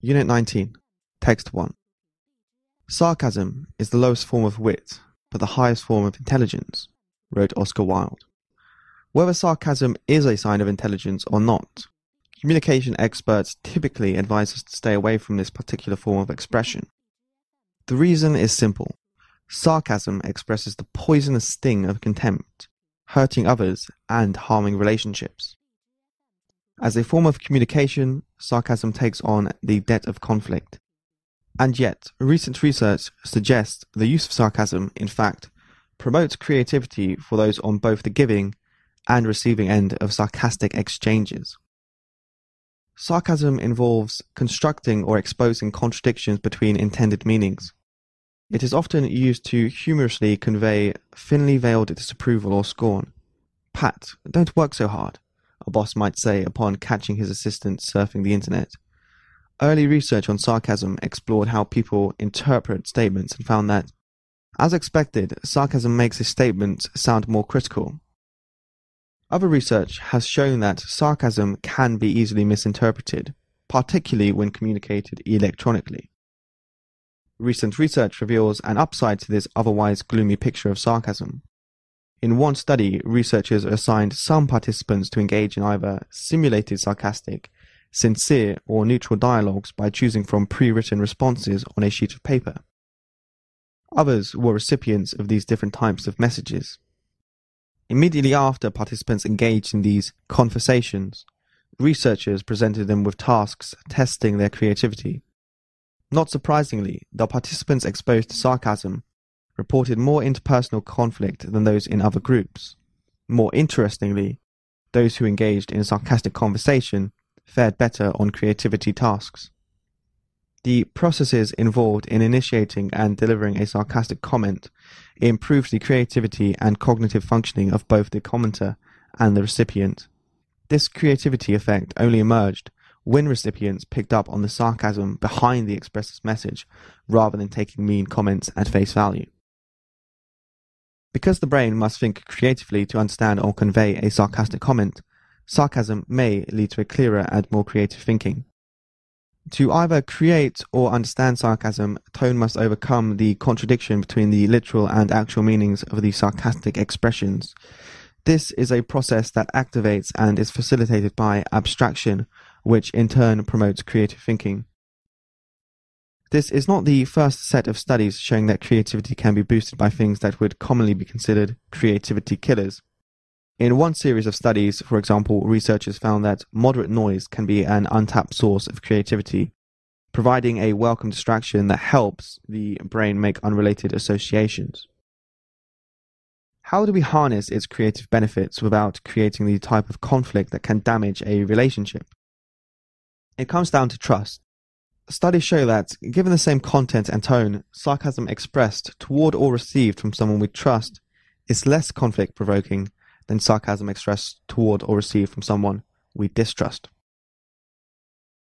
Unit 19, Text 1. Sarcasm is the lowest form of wit, but the highest form of intelligence, wrote Oscar Wilde. Whether sarcasm is a sign of intelligence or not, communication experts typically advise us to stay away from this particular form of expression. The reason is simple. Sarcasm expresses the poisonous sting of contempt, hurting others and harming relationships. As a form of communication, sarcasm takes on the debt of conflict. And yet, recent research suggests the use of sarcasm, in fact, promotes creativity for those on both the giving and receiving end of sarcastic exchanges. Sarcasm involves constructing or exposing contradictions between intended meanings. It is often used to humorously convey thinly veiled disapproval or scorn. Pat, don't work so hard, a boss might say upon catching his assistant surfing the internet. Early research on sarcasm explored how people interpret statements and found that, as expected, sarcasm makes a statement sound more critical. Other research has shown that sarcasm can be easily misinterpreted, particularly when communicated electronically. Recent research reveals an upside to this otherwise gloomy picture of sarcasm. In one study, researchers assigned some participants to engage in either simulated sarcastic, sincere, or neutral dialogues by choosing from pre-written responses on a sheet of paper. Others were recipients of these different types of messages. Immediately after participants engaged in these conversations, researchers presented them with tasks testing their creativity. Not surprisingly, the participants exposed to sarcasm reported more interpersonal conflict than those in other groups. More interestingly, those who engaged in sarcastic conversation fared better on creativity tasks. The processes involved in initiating and delivering a sarcastic comment improved the creativity and cognitive functioning of both the commenter and the recipient. This creativity effect only emerged when recipients picked up on the sarcasm behind the expressor's message rather than taking mean comments at face value. Because the brain must think creatively to understand or convey a sarcastic comment, sarcasm may lead to a clearer and more creative thinking. To either create or understand sarcasm, tone must overcome the contradiction between the literal and actual meanings of the sarcastic expressions. This is a process that activates and is facilitated by abstraction, which in turn promotes creative thinking. This is not the first set of studies showing that creativity can be boosted by things that would commonly be considered creativity killers. In one series of studies, for example, researchers found that moderate noise can be an untapped source of creativity, providing a welcome distraction that helps the brain make unrelated associations. How do we harness its creative benefits without creating the type of conflict that can damage a relationship? It comes down to trust. Studies show that, given the same content and tone, sarcasm expressed toward or received from someone we trust is less conflict provoking than sarcasm expressed toward or received from someone we distrust.